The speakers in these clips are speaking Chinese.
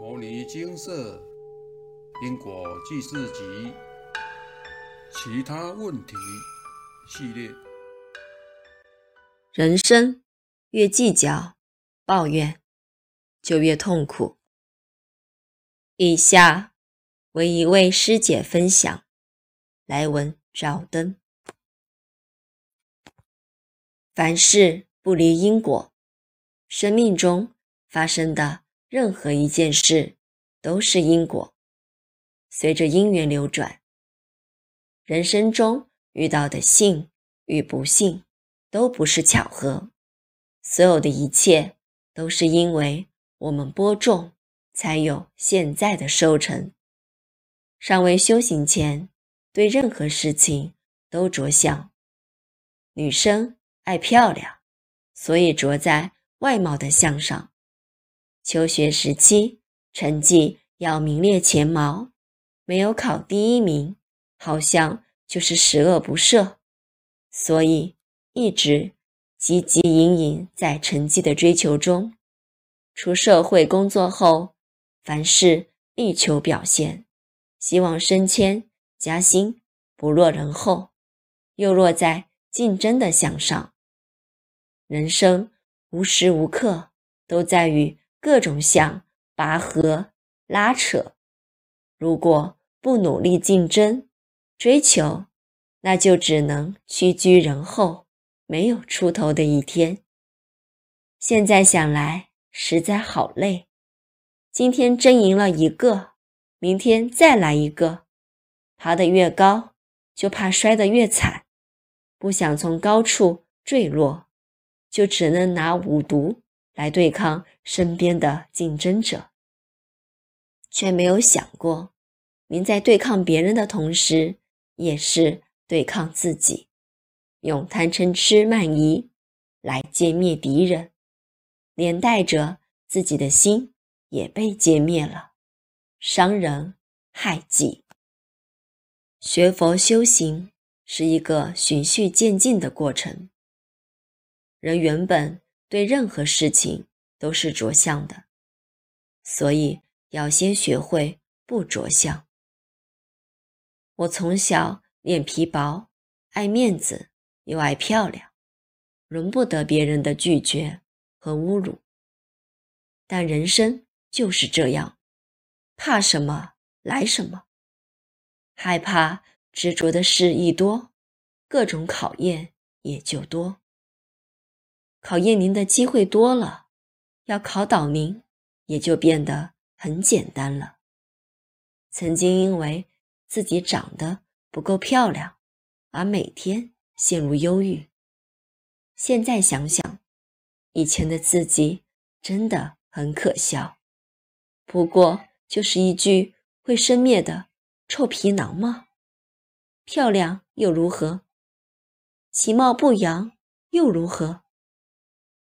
摩尼金色因果记事集其他问题系列。人生越计较、抱怨，就越痛苦。以下为一位师姐分享，来文照灯。凡事不离因果，生命中发生的任何一件事都是因果，随着因缘流转。人生中遇到的幸与不幸。都不是巧合，所有的一切都是因为我们播种，才有现在的收成。尚未修行前，对任何事情都着相。女生爱漂亮，所以着在外貌的相上。求学时期，成绩要名列前茅，没有考第一名，好像就是十恶不赦，所以。一直汲汲营营在成绩的追求中，出社会工作后，凡事力求表现，希望升迁加薪，不落人后，又落在竞争的向上。人生无时无刻都在与各种想拔河拉扯，如果不努力竞争追求，那就只能屈居人后。没有出头的一天。现在想来，实在好累。今天争赢了一个，明天再来一个。爬得越高，就怕摔得越惨。不想从高处坠落，就只能拿五毒来对抗身边的竞争者，却没有想过，您在对抗别人的同时，也是对抗自己。用贪嗔痴慢疑来歼灭敌人，连带着自己的心也被歼灭了，伤人害己。学佛修行是一个循序渐进的过程。人原本对任何事情都是着相的，所以要先学会不着相。我从小脸皮薄，爱面子。又爱漂亮，容不得别人的拒绝和侮辱。但人生就是这样，怕什么来什么，害怕执着的事一多，各种考验也就多。考验您的机会多了，要考倒您也就变得很简单了。曾经因为自己长得不够漂亮，而每天。陷入忧郁。现在想想，以前的自己真的很可笑。不过就是一具会生灭的臭皮囊吗？漂亮又如何？其貌不扬又如何？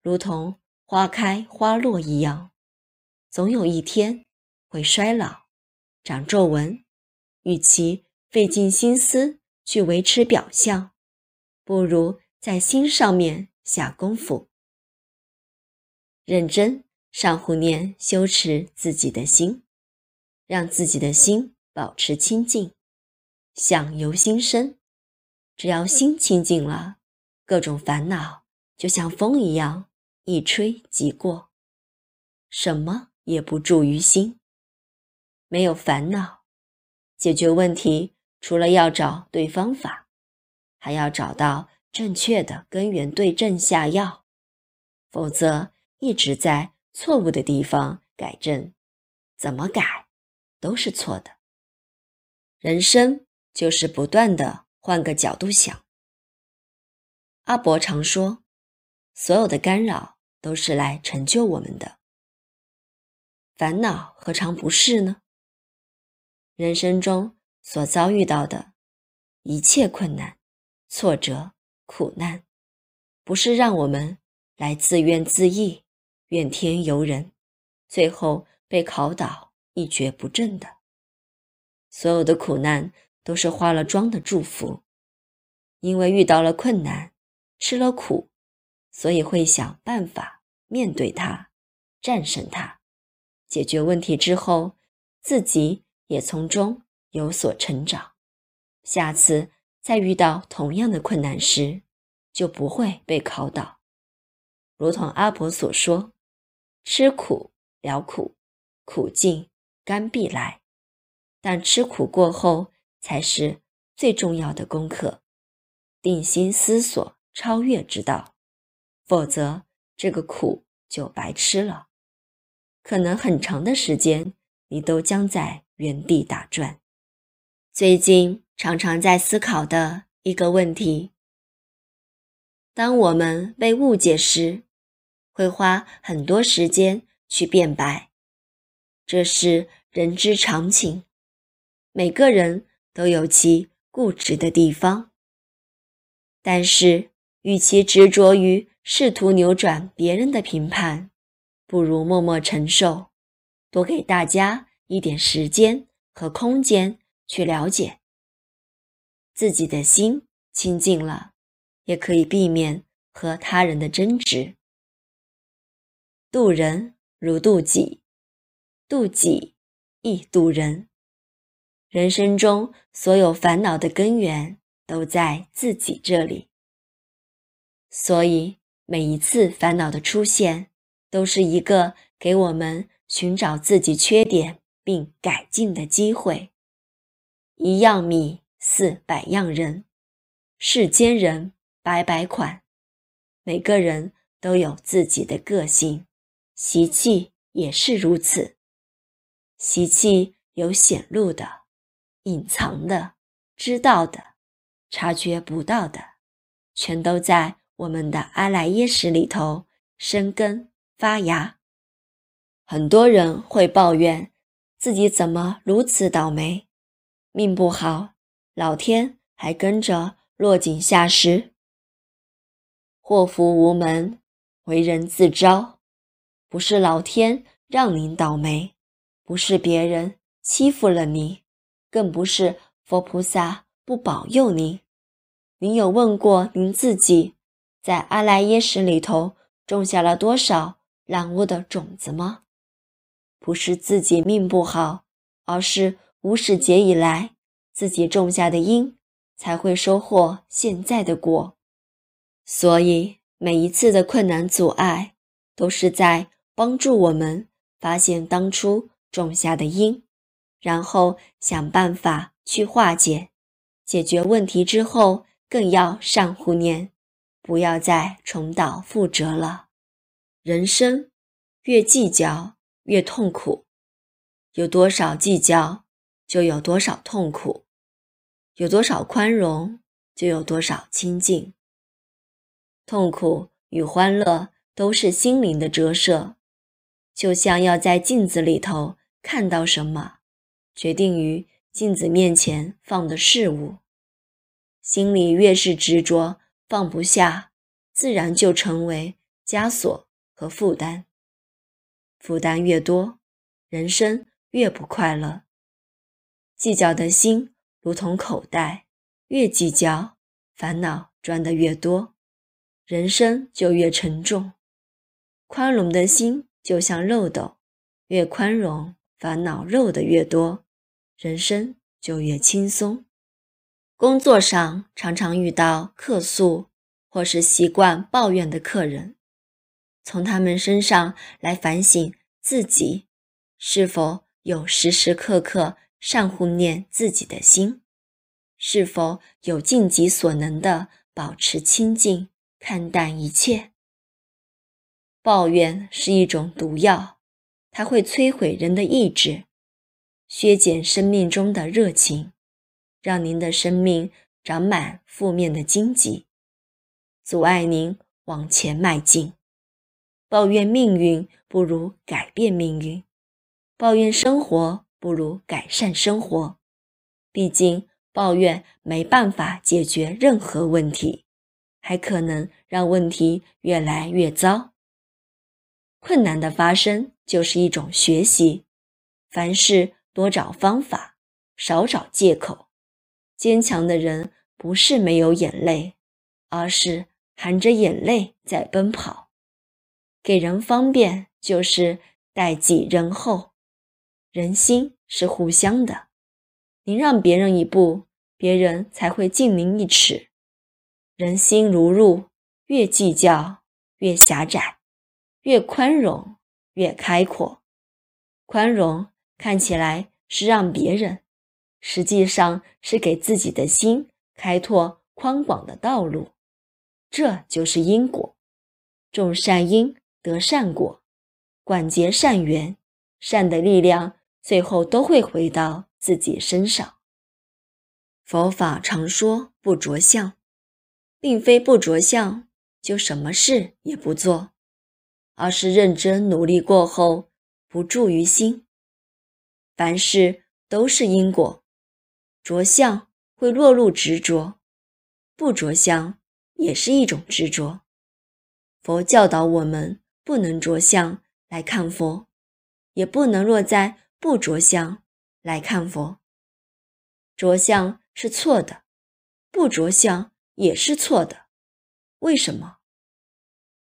如同花开花落一样，总有一天会衰老、长皱纹。与其费尽心思去维持表象，不如在心上面下功夫，认真上护念修持自己的心，让自己的心保持清净，相由心生。只要心清净了，各种烦恼就像风一样一吹即过，什么也不住于心。没有烦恼，解决问题除了要找对方法。还要找到正确的根源对症下药，否则一直在错误的地方改正，怎么改都是错的。人生就是不断的换个角度想。阿伯常说，所有的干扰都是来成就我们的，烦恼何尝不是呢？人生中所遭遇到的一切困难。挫折、苦难，不是让我们来自怨自艾、怨天尤人，最后被考倒一蹶不振的。所有的苦难都是化了妆的祝福，因为遇到了困难，吃了苦，所以会想办法面对它，战胜它，解决问题之后，自己也从中有所成长，下次再遇到同样的困难时，就不会被考倒。如同阿婆所说：“吃苦了苦，苦尽甘必来。”但吃苦过后，才是最重要的功课。定心思索超越之道，否则这个苦就白吃了。可能很长的时间，你都将在原地打转。最近常常在思考的一个问题：当我们被误解时，会花很多时间去辩白，这是人之常情。每个人都有其固执的地方，但是与其执着于试图扭转别人的评判，不如默默承受，多给大家一点时间和空间去了解自己的心，清净了，也可以避免和他人的争执。渡人如渡己，渡己亦渡人。人生中所有烦恼的根源都在自己这里，所以每一次烦恼的出现，都是一个给我们寻找自己缺点并改进的机会。一样米似百样人，世间人百百款，每个人都有自己的个性。习气也是如此，习气有显露的、隐藏的、知道的、察觉不到的，全都在我们的阿赖耶识里头生根发芽。很多人会抱怨自己怎么如此倒霉，命不好，老天还跟着落井下石，祸福无门，为人自招。不是老天让您倒霉，不是别人欺负了您，更不是佛菩萨不保佑您。您有问过您自己，在阿赖耶识里头种下了多少染污的种子吗？不是自己命不好，而是无始劫以来自己种下的因，才会收获现在的果。所以每一次的困难阻碍，都是在。帮助我们发现当初种下的因，然后想办法去化解。解决问题之后，更要善护念，不要再重蹈覆辙了。人生越计较越痛苦，有多少计较就有多少痛苦，有多少宽容就有多少清净。痛苦与欢乐都是心灵的折射。就像要在镜子里头看到什么，决定于镜子面前放的事物。心里越是执着放不下，自然就成为枷锁和负担。负担越多，人生越不快乐。计较的心如同口袋，越计较，烦恼装得越多，人生就越沉重。宽容的心。就像漏斗，越宽容，烦恼漏的越多，人生就越轻松。工作上常常遇到客诉或是习惯抱怨的客人，从他们身上来反省自己是否有时时刻刻善护念自己的心，是否有尽己所能的保持清净，看淡一切。抱怨是一种毒药，它会摧毁人的意志，削减生命中的热情，让您的生命长满负面的荆棘，阻碍您往前迈进。抱怨命运不如改变命运，抱怨生活不如改善生活。毕竟，抱怨没办法解决任何问题，还可能让问题越来越糟。困难的发生就是一种学习，凡事多找方法，少找借口。坚强的人不是没有眼泪，而是含着眼泪在奔跑。给人方便就是待己仁厚，人心是互相的，您让别人一步，别人才会敬您一尺。人心如入，越计较越狭窄，越宽容越开阔。宽容看起来是让别人，实际上是给自己的心开拓宽广的道路。这就是因果，种善因得善果，广结善缘，善的力量最后都会回到自己身上。佛法常说不着相，并非不着相就什么事也不做，而是认真努力过后不住于心。凡事都是因果，着相会落入执着，不着相。也是一种执着。佛教导我们不能着相来看佛，也不能落在不着相来看佛。着相是错的，不着相也是错的。为什么？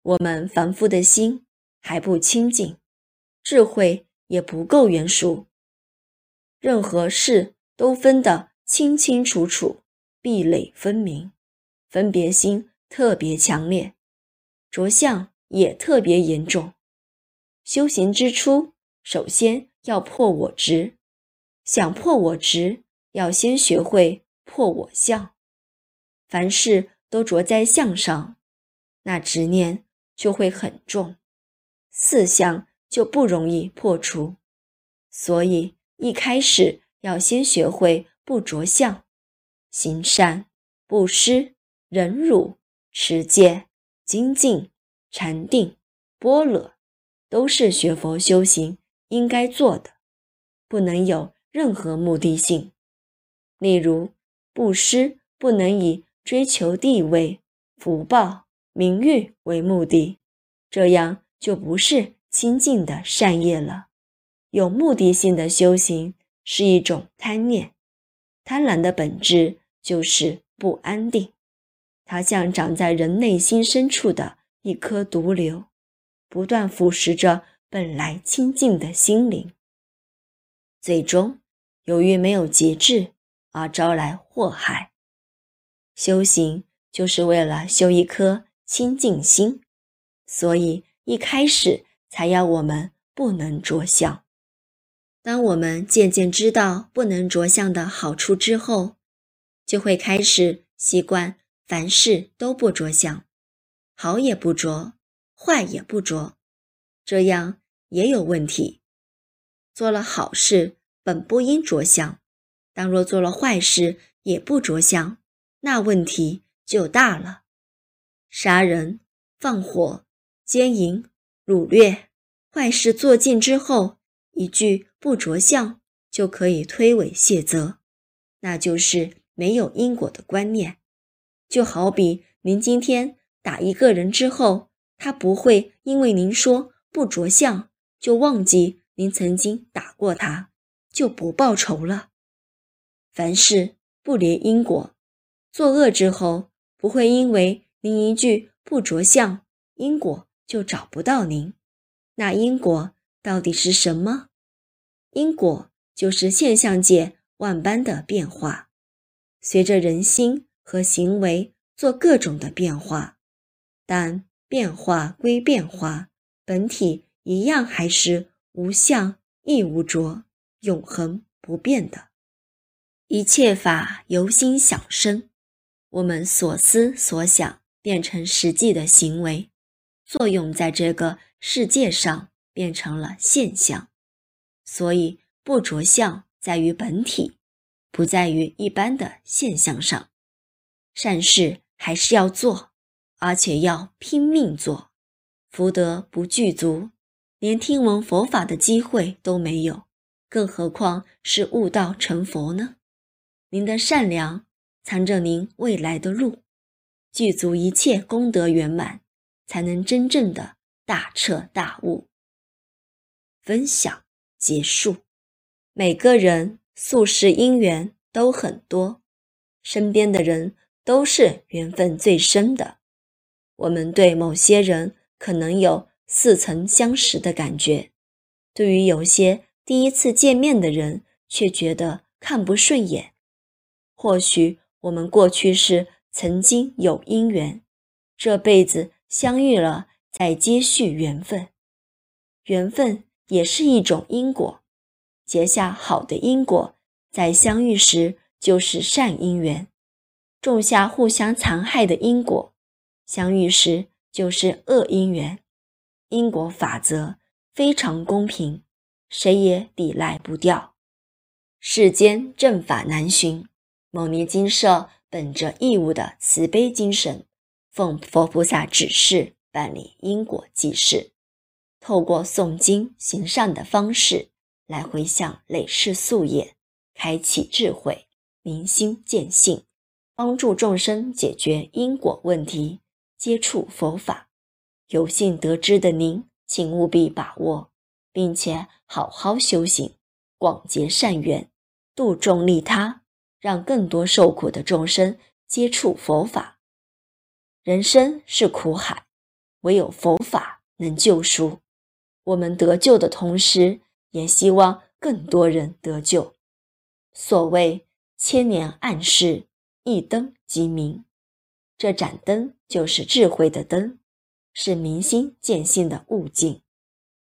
我们凡夫的心还不清净，智慧也不够圆熟，任何事都分得清清楚楚，壁垒分明。分别心特别强烈，着相也特别严重。修行之初，首先要破我执，想破我执，要先学会破我相。凡事都着在相上，那执念就会很重，四相就不容易破除。所以一开始要先学会不着相，行善布施。忍辱、持戒、精进、禅定、般若，都是学佛修行应该做的，不能有任何目的性。例如，布施不能以追求地位、福报、名誉为目的，这样就不是清净的善业了。有目的性的修行是一种贪念，贪婪的本质就是不安定。它像长在人内心深处的一颗毒瘤，不断腐蚀着本来清净的心灵，最终由于没有节制而招来祸害。修行就是为了修一颗清净心，所以一开始才要我们不能着相。当我们渐渐知道不能着相的好处之后，就会开始习惯。凡事都不着相，好也不着，坏也不着，这样也有问题。做了好事本不应着相，但若做了坏事也不着相，那问题就大了。杀人、放火、奸淫、掳掠，坏事做尽之后，一句不着相就可以推诿卸责，那就是没有因果的观念。就好比您今天打一个人之后，他不会因为您说不着相，就忘记您曾经打过他，就不报仇了。凡事不离因果，作恶之后不会因为您一句不着相，因果就找不到您。那因果到底是什么？因果就是现象界万般的变化，随着人心。和行为做各种的变化，但变化归变化，本体一样还是无相亦无着，永恒不变的。一切法由心想生，我们所思所想变成实际的行为，作用在这个世界上变成了现象。所以不着相在于本体，不在于一般的现象上。善事还是要做，而且要拼命做，福德不具足，连听闻佛法的机会都没有，更何况是悟道成佛呢？您的善良藏着您未来的路，具足一切功德圆满，才能真正的大彻大悟。分享结束，每个人宿世因缘都很多，身边的人。都是缘分最深的。我们对某些人可能有似曾相识的感觉，对于有些第一次见面的人却觉得看不顺眼。或许我们过去是曾经有姻缘，这辈子相遇了，再接续缘分。缘分也是一种因果，结下好的因果，在相遇时就是善因缘；种下互相残害的因果，相遇时就是恶因缘。因果法则非常公平，谁也抵赖不掉。世间正法难寻，牟尼金舍本着义务的慈悲精神，奉佛菩萨指示办理因果记事。透过诵经行善的方式来回向累世夙业，开启智慧，明心见性，帮助众生解决因果问题，接触佛法。有幸得知的您，请务必把握，并且好好修行，广结善缘，度众利他，让更多受苦的众生接触佛法。人生是苦海，唯有佛法能救赎。我们得救的同时，也希望更多人得救。所谓千年暗示，一灯即明。这盏灯就是智慧的灯，是明心见性的悟境。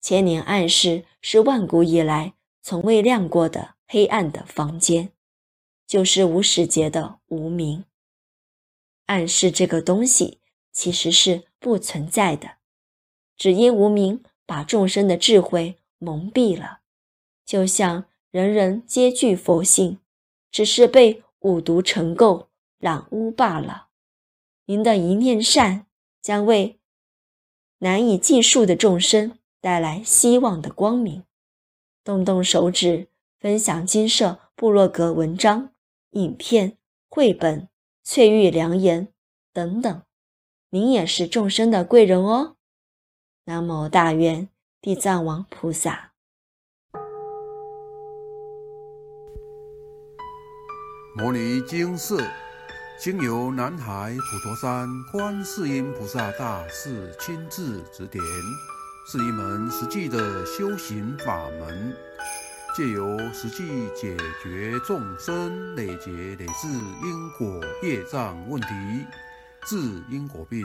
千年暗示是万古以来从未亮过的黑暗的房间，就是无始劫的无明。暗示这个东西其实是不存在的，只因无明。把众生的智慧蒙蔽了，就像人人皆具佛性，只是被五毒尘垢染污罢了。您的一念善，将为难以计数的众生带来希望的光明。动动手指，分享金色部落格文章、影片、绘本、翠玉良言等等，您也是众生的贵人哦。南无大愿地藏王菩萨。摩尼经寺经由南海普陀山观世音菩萨大士亲自指点，是一门实际的修行法门，借由实际解决众生累劫累世因果业障问题，治因果病。